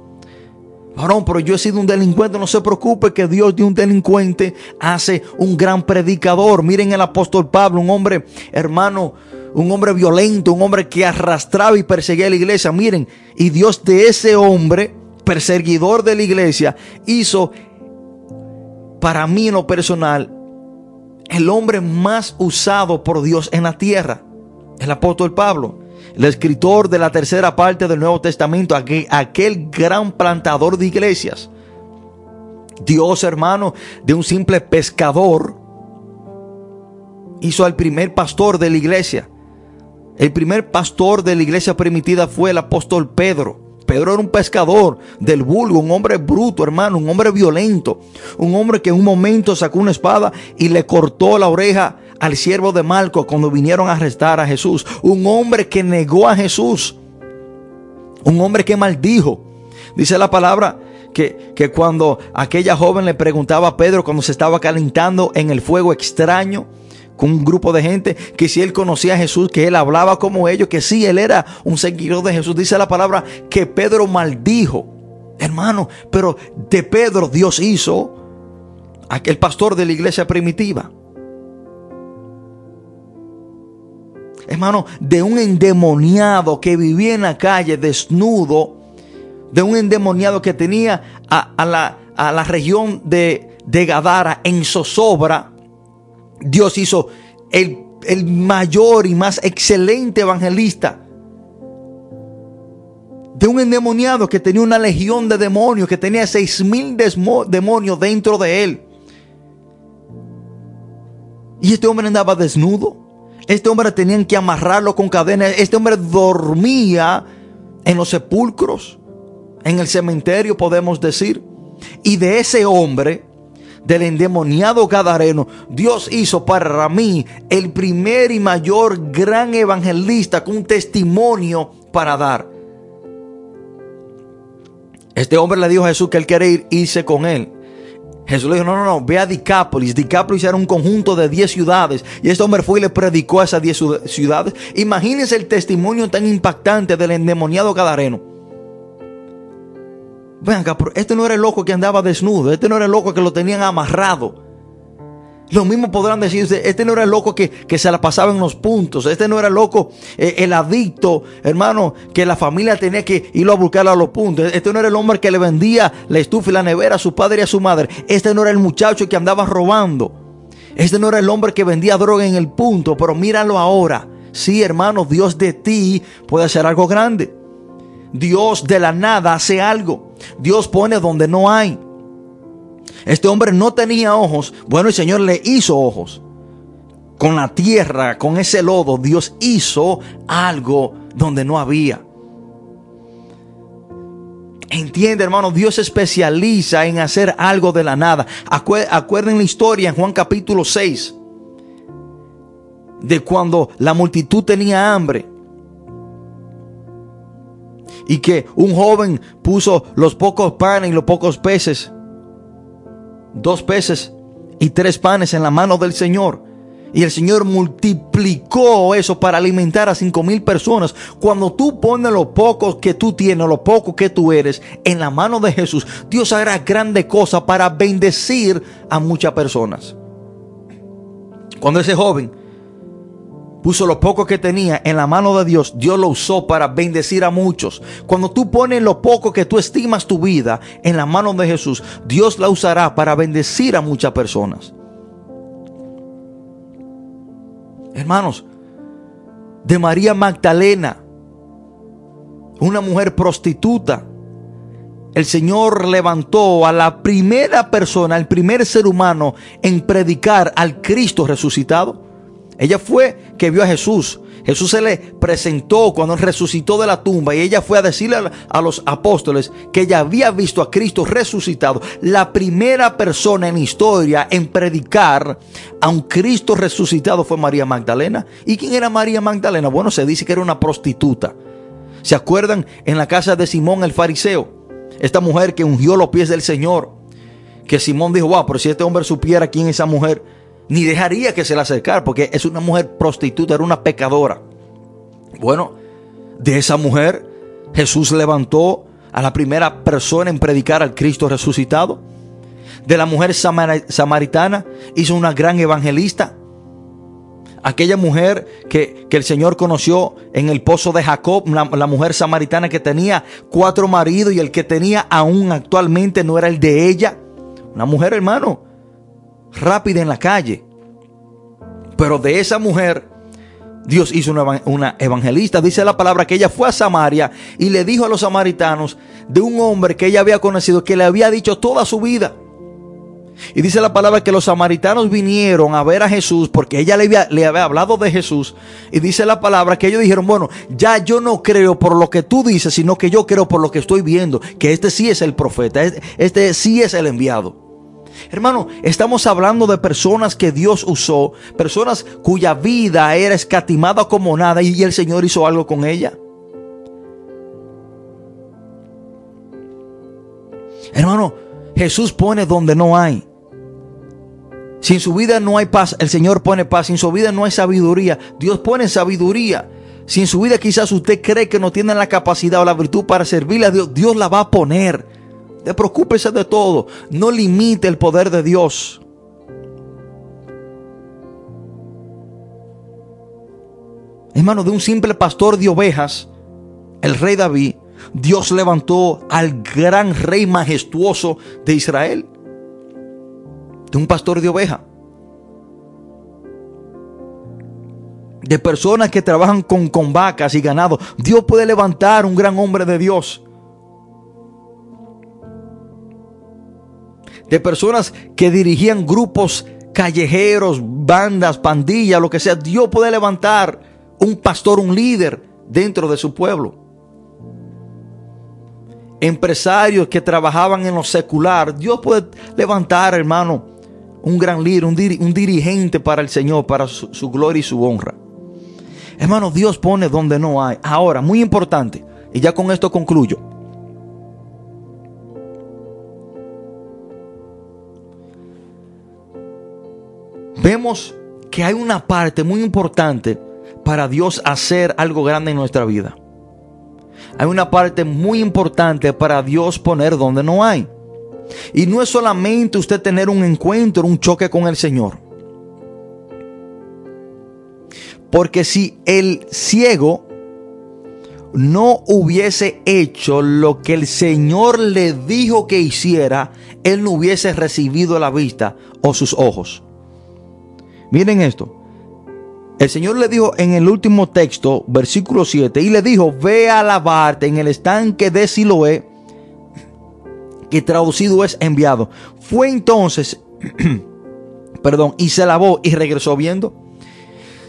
Varón, pero yo he sido un delincuente. No se preocupe que Dios de un delincuente hace un gran predicador. Miren el apóstol Pablo, un hombre, hermano, un hombre violento, un hombre que arrastraba y perseguía a la iglesia. Miren, y Dios de ese hombre, perseguidor de la iglesia, hizo para mí en lo personal el hombre más usado por Dios en la tierra. El apóstol Pablo el escritor de la tercera parte del Nuevo Testamento, aquel, aquel gran plantador de iglesias. Dios, hermano, de un simple pescador, hizo al primer pastor de la iglesia. El primer pastor de la iglesia primitiva fue el apóstol Pedro. Pedro era un pescador del vulgo, un hombre bruto, hermano, un hombre violento, un hombre que en un momento sacó una espada y le cortó la oreja al siervo de Malco cuando vinieron a arrestar a Jesús. Un hombre que negó a Jesús. Un hombre que maldijo. Dice la palabra que, que, cuando aquella joven le preguntaba a Pedro cuando se estaba calentando en el fuego extraño con un grupo de gente, que si él conocía a Jesús, que él hablaba como ellos, que si él era un seguidor de Jesús. Dice la palabra que Pedro maldijo. Hermano, pero de Pedro Dios hizo aquel pastor de la iglesia primitiva. Hermano, de un endemoniado que vivía en la calle desnudo, de un endemoniado que tenía a, la, a la, región de, de, Gadara en zozobra, Dios hizo el, el mayor y más excelente evangelista de un endemoniado que tenía una legión de demonios, que tenía seis mil demonios dentro de él. Y este hombre andaba desnudo. Este hombre tenían que amarrarlo con cadenas. Este hombre dormía en los sepulcros, en el cementerio podemos decir. Y de ese hombre, del endemoniado Gadareno, Dios hizo para mí el primer y mayor gran evangelista con un testimonio para dar. Este hombre le dijo a Jesús que él quiere ir, irse con él. Jesús le dijo, no, no, no, ve a Dicápolis. Dicápolis era un conjunto de 10 ciudades. Y este hombre fue y le predicó a esas 10 ciudades. Imagínense el testimonio tan impactante del endemoniado Gadareno. Venga, este no era el loco que andaba desnudo. Este no era el loco que lo tenían amarrado. Lo mismo podrán decir, este no era el loco que, se la pasaba en los puntos, este no era el loco, eh, el adicto, hermano, que la familia tenía que irlo a buscar a los puntos, este no era el hombre que le vendía la estufa y la nevera a su padre y a su madre, este no era el muchacho que andaba robando, este no era el hombre que vendía droga en el punto, pero míralo ahora, sí hermano, Dios de ti puede hacer algo grande, Dios de la nada hace algo, Dios pone donde no hay. Este hombre no tenía ojos. Bueno, el Señor le hizo ojos. Con la tierra, con ese lodo, Dios hizo algo donde no había. Entiende, hermano, Dios se especializa en hacer algo de la nada. Acuerden la historia en Juan capítulo 6, de cuando la multitud tenía hambre. Y que un joven puso los pocos panes y los pocos peces, dos peces y tres panes en la mano del Señor. Y el Señor multiplicó eso para alimentar a cinco mil personas. Cuando tú pones lo poco que tú tienes, lo poco que tú eres en la mano de Jesús, Dios hará grande cosa para bendecir a muchas personas. Cuando ese joven puso lo poco que tenía en la mano de Dios, Dios lo usó para bendecir a muchos. Cuando tú pones lo poco que tú estimas tu vida en la mano de Jesús, Dios la usará para bendecir a muchas personas. hermanos, de María Magdalena, una mujer prostituta. El Señor levantó a la primera persona, el primer ser humano en predicar al Cristo resucitado. Ella fue que vio a Jesús. Jesús se le presentó cuando resucitó de la tumba y ella fue a decirle a los apóstoles que ella había visto a Cristo resucitado. La primera persona en historia en predicar a un Cristo resucitado fue María Magdalena. ¿Y quién era María Magdalena? Bueno, se dice que era una prostituta. ¿Se acuerdan en la casa de Simón el fariseo? Esta mujer que ungió los pies del Señor. Que Simón dijo, wow, pero si este hombre supiera quién es esa mujer, ni dejaría que se la acercara porque es una mujer prostituta, era una pecadora. Bueno, de esa mujer Jesús levantó a la primera persona en predicar al Cristo resucitado. De la mujer samaritana hizo una gran evangelista. Aquella mujer que, el Señor conoció en el pozo de Jacob, la mujer samaritana que tenía cuatro maridos y el que tenía aún actualmente no era el de ella. Una mujer, hermano, rápida en la calle. Pero de esa mujer, Dios hizo una, evangelista. Dice la palabra que ella fue a Samaria y le dijo a los samaritanos de un hombre que ella había conocido, que le había dicho toda su vida. Y dice la palabra que los samaritanos vinieron a ver a Jesús porque ella le había, le había, hablado de Jesús. Y dice la palabra que ellos dijeron, bueno, ya yo no creo por lo que tú dices, sino que yo creo por lo que estoy viendo, que este sí es el profeta, este, este sí es el enviado. Hermano, estamos hablando de personas que Dios usó, personas cuya vida era escatimada como nada y el Señor hizo algo con ella. Hermano, Jesús pone donde no hay. Si en su vida no hay paz, el Señor pone paz. Si en su vida no hay sabiduría, Dios pone sabiduría. Si en su vida quizás usted cree que no tiene la capacidad o la virtud para servirle a Dios, Dios la va a poner. De preocúpese de todo. No limite el poder de Dios. Hermano, de un simple pastor de ovejas, el rey David, Dios levantó al gran rey majestuoso de Israel. De un pastor de ovejas. De personas que trabajan con, con vacas y ganado. Dios puede levantar un gran hombre de Dios. De personas que dirigían grupos callejeros, bandas, pandillas, lo que sea. Dios puede levantar un pastor, un líder dentro de su pueblo. Empresarios que trabajaban en lo secular. Dios puede levantar, hermano, un gran líder, un, dirigente para el Señor, para su, su gloria y su honra. Hermano, Dios pone donde no hay. Ahora, muy importante, y ya con esto concluyo. Vemos que hay una parte muy importante para Dios hacer algo grande en nuestra vida. Hay una parte muy importante para Dios poner donde no hay. Y no es solamente usted tener un encuentro, un choque con el Señor. Porque si el ciego no hubiese hecho lo que el Señor le dijo que hiciera, él no hubiese recibido la vista o sus ojos. Miren esto. El Señor le dijo en el último texto, versículo 7, y le dijo, ve a lavarte en el estanque de Siloé, que traducido es enviado. Fue entonces, perdón, y se lavó y regresó viendo.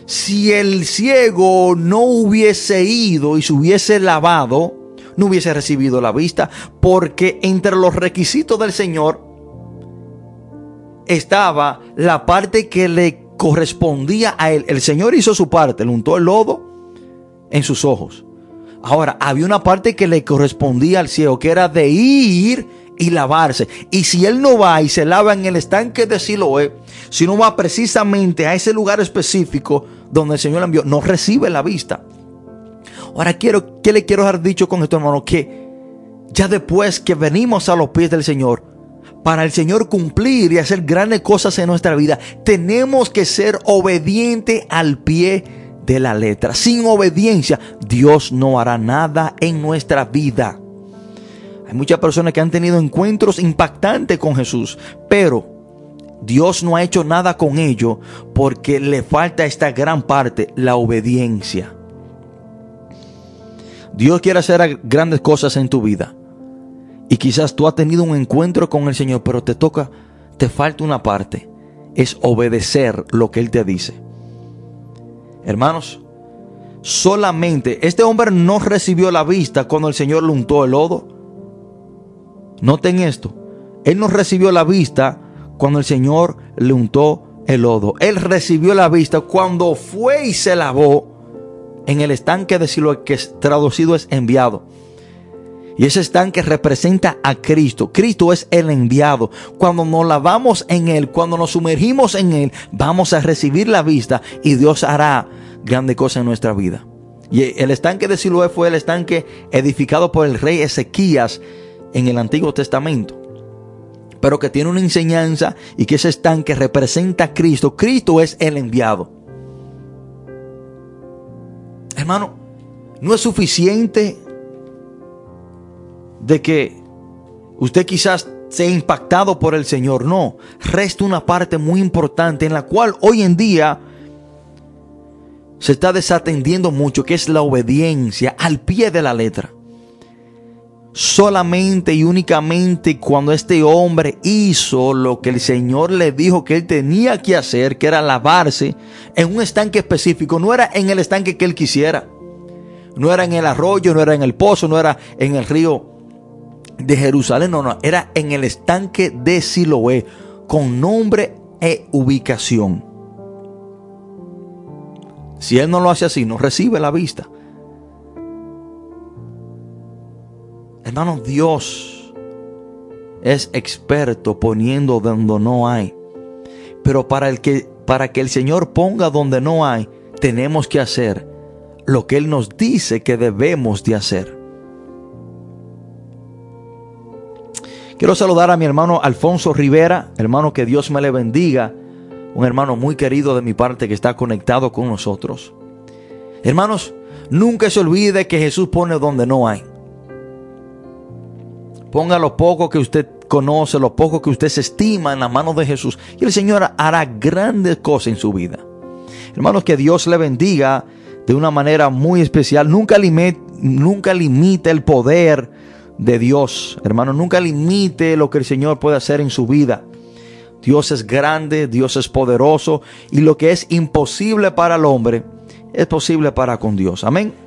Si el ciego no hubiese ido y se hubiese lavado, no hubiese recibido la vista, porque entre los requisitos del Señor estaba la parte que le correspondía a él. El Señor hizo su parte, le untó el lodo en sus ojos. Ahora, había una parte que le correspondía al ciego, que era de ir y lavarse. Y si él no va y se lava en el estanque de Siloé, si no va precisamente a ese lugar específico donde el Señor le envió, no recibe la vista. Ahora quiero, ¿qué le quiero haber dicho con esto, hermano? Que ya después que venimos a los pies del Señor, para el Señor cumplir y hacer grandes cosas en nuestra vida, tenemos que ser obedientes al pie de la letra. Sin obediencia, Dios no hará nada en nuestra vida. Hay muchas personas que han tenido encuentros impactantes con Jesús, pero Dios no ha hecho nada con ello porque le falta esta gran parte, la obediencia. Dios quiere hacer grandes cosas en tu vida. Y quizás tú has tenido un encuentro con el Señor, pero te toca, te falta una parte. Es obedecer lo que Él te dice. Hermanos, solamente este hombre no recibió la vista cuando el Señor le untó el lodo. Noten esto. Él no recibió la vista cuando el Señor le untó el lodo. Él recibió la vista cuando fue y se lavó en el estanque de Siloé, que traducido es enviado. Y ese estanque representa a Cristo. Cristo es el enviado. Cuando nos lavamos en Él, cuando nos sumergimos en Él, vamos a recibir la vista y Dios hará grande cosa en nuestra vida. Y el estanque de Siloé fue el estanque edificado por el rey Ezequías en el Antiguo Testamento. Pero que tiene una enseñanza y que ese estanque representa a Cristo. Cristo es el enviado. Hermano, no es suficiente de que usted quizás sea impactado por el Señor. No, resta una parte muy importante en la cual hoy en día se está desatendiendo mucho, que es la obediencia al pie de la letra. Solamente y únicamente cuando este hombre hizo lo que el Señor le dijo que él tenía que hacer, que era lavarse en un estanque específico, no era en el estanque que él quisiera, no era en el arroyo, no era en el pozo, no era en el río de Jerusalén, no, no, era en el estanque de Siloé, con nombre e ubicación. Si él no lo hace así, no recibe la vista. Hermano, Dios es experto poniendo donde no hay. Pero para, el que, para que el Señor ponga donde no hay, tenemos que hacer lo que Él nos dice que debemos de hacer. Quiero saludar a mi hermano Alfonso Rivera, hermano que Dios me le bendiga, un hermano muy querido de mi parte que está conectado con nosotros. Hermanos, nunca se olvide que Jesús pone donde no hay. Ponga lo poco que usted conoce, lo poco que usted se estima en la mano de Jesús y el Señor hará grandes cosas en su vida. Hermanos, que Dios le bendiga de una manera muy especial. Nunca limite, nunca limite el poder de Dios. Hermano, nunca limite lo que el Señor puede hacer en su vida. Dios es grande, Dios es poderoso y lo que es imposible para el hombre es posible para con Dios. Amén.